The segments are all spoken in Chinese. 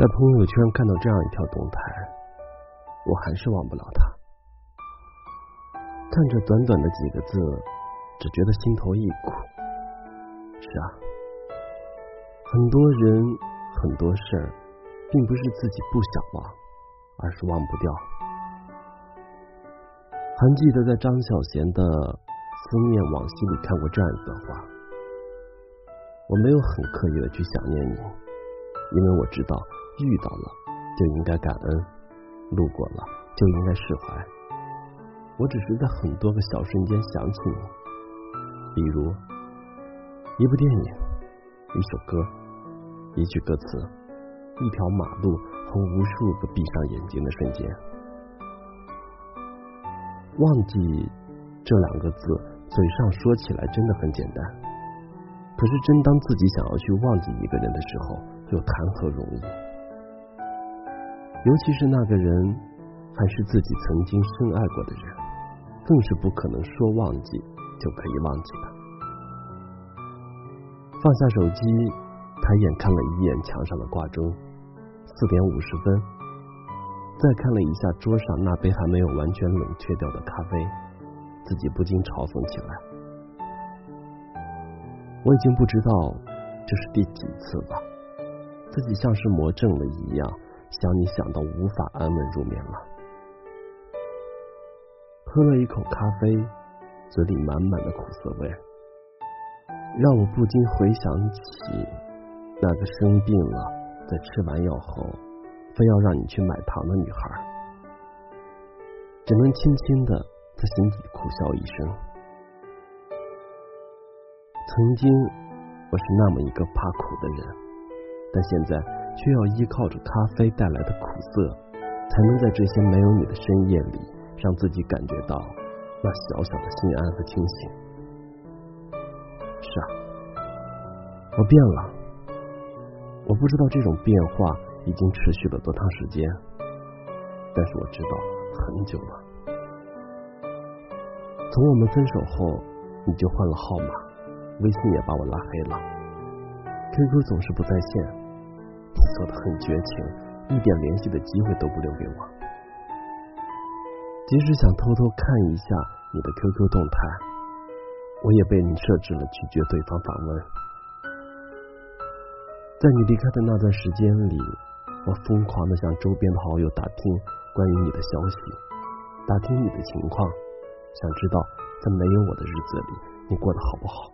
在朋友圈看到这样一条动态，我还是忘不了他。看着短短的几个字，只觉得心头一苦。是啊，很多人很多事儿，并不是自己不想忘，而是忘不掉。还记得在张小娴的《思念往昔》里看过这样一段话：我没有很刻意的去想念你，因为我知道。遇到了就应该感恩，路过了就应该释怀。我只是在很多个小瞬间想起你，比如一部电影、一首歌、一句歌词、一条马路和无数个闭上眼睛的瞬间。忘记这两个字，嘴上说起来真的很简单，可是真当自己想要去忘记一个人的时候，又谈何容易？尤其是那个人还是自己曾经深爱过的人，更是不可能说忘记就可以忘记的。放下手机，抬眼看了一眼墙上的挂钟，四点五十分。再看了一下桌上那杯还没有完全冷却掉的咖啡，自己不禁嘲讽起来。我已经不知道这是第几次了，自己像是魔怔了一样。想你想到无法安稳入眠了，喝了一口咖啡，嘴里满满的苦涩味，让我不禁回想起那个生病了，在吃完药后非要让你去买糖的女孩，只能轻轻的在心底苦笑一声。曾经我是那么一个怕苦的人，但现在。却要依靠着咖啡带来的苦涩，才能在这些没有你的深夜里，让自己感觉到那小小的心安和清醒。是啊，我变了，我不知道这种变化已经持续了多长时间，但是我知道很久了。从我们分手后，你就换了号码，微信也把我拉黑了，QQ 总是不在线。你做的很绝情，一点联系的机会都不留给我。即使想偷偷看一下你的 QQ 动态，我也被你设置了拒绝对方访问。在你离开的那段时间里，我疯狂的向周边的好友打听关于你的消息，打听你的情况，想知道在没有我的日子里你过得好不好。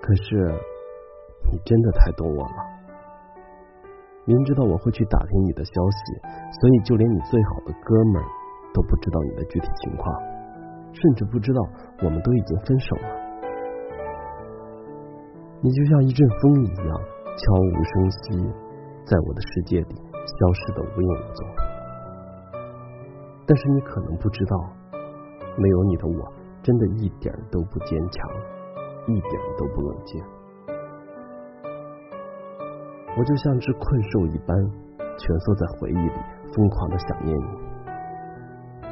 可是。你真的太懂我了，明知道我会去打听你的消息，所以就连你最好的哥们儿都不知道你的具体情况，甚至不知道我们都已经分手了。你就像一阵风一样，悄无声息，在我的世界里消失的无影无踪。但是你可能不知道，没有你的我，真的一点都不坚强，一点都不冷静。我就像只困兽一般，蜷缩在回忆里，疯狂的想念你，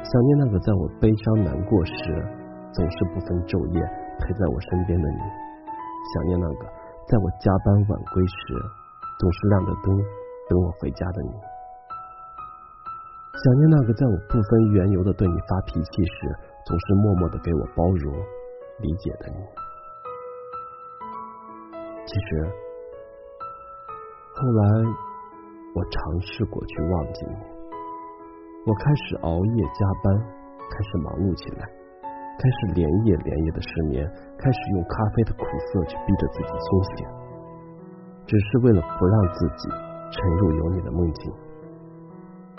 想念那个在我悲伤难过时，总是不分昼夜陪在我身边的你，想念那个在我加班晚归时，总是亮着灯等我回家的你，想念那个在我不分缘由的对你发脾气时，总是默默的给我包容理解的你。其实。后来，我尝试过去忘记你，我开始熬夜加班，开始忙碌起来，开始连夜连夜的失眠，开始用咖啡的苦涩去逼着自己清醒，只是为了不让自己沉入有你的梦境。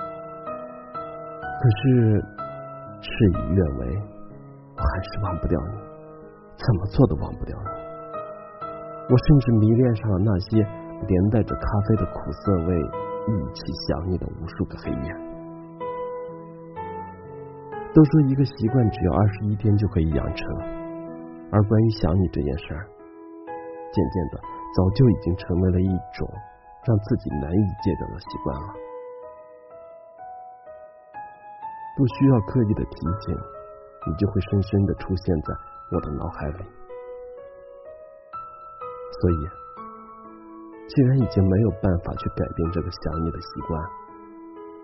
可是事与愿违，我还是忘不掉你，怎么做都忘不掉你。我甚至迷恋上了那些。连带着咖啡的苦涩味，一起想你的无数个黑夜。都说一个习惯只要二十一天就可以养成，而关于想你这件事儿，渐渐的早就已经成为了一种让自己难以戒掉的习惯了。不需要刻意的提醒，你就会深深的出现在我的脑海里。所以。既然已经没有办法去改变这个想你的习惯，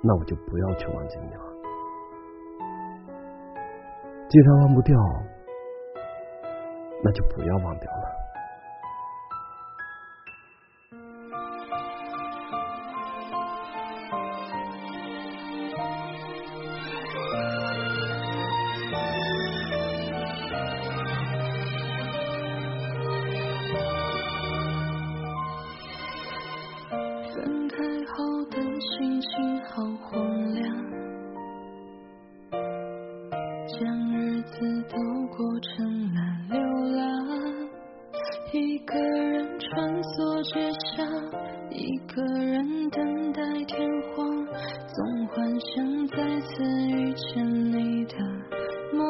那我就不要去忘记你了。既然忘不掉，那就不要忘掉了。将日子都过成了流浪一个人穿梭街巷，一个人等待天荒，总幻想再次遇见你的模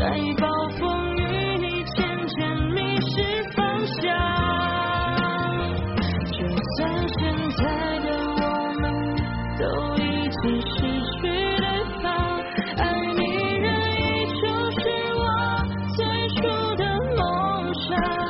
在暴风雨里渐渐迷失方向就算现在的我们都已经失去对方爱你仍依旧是我最初的梦想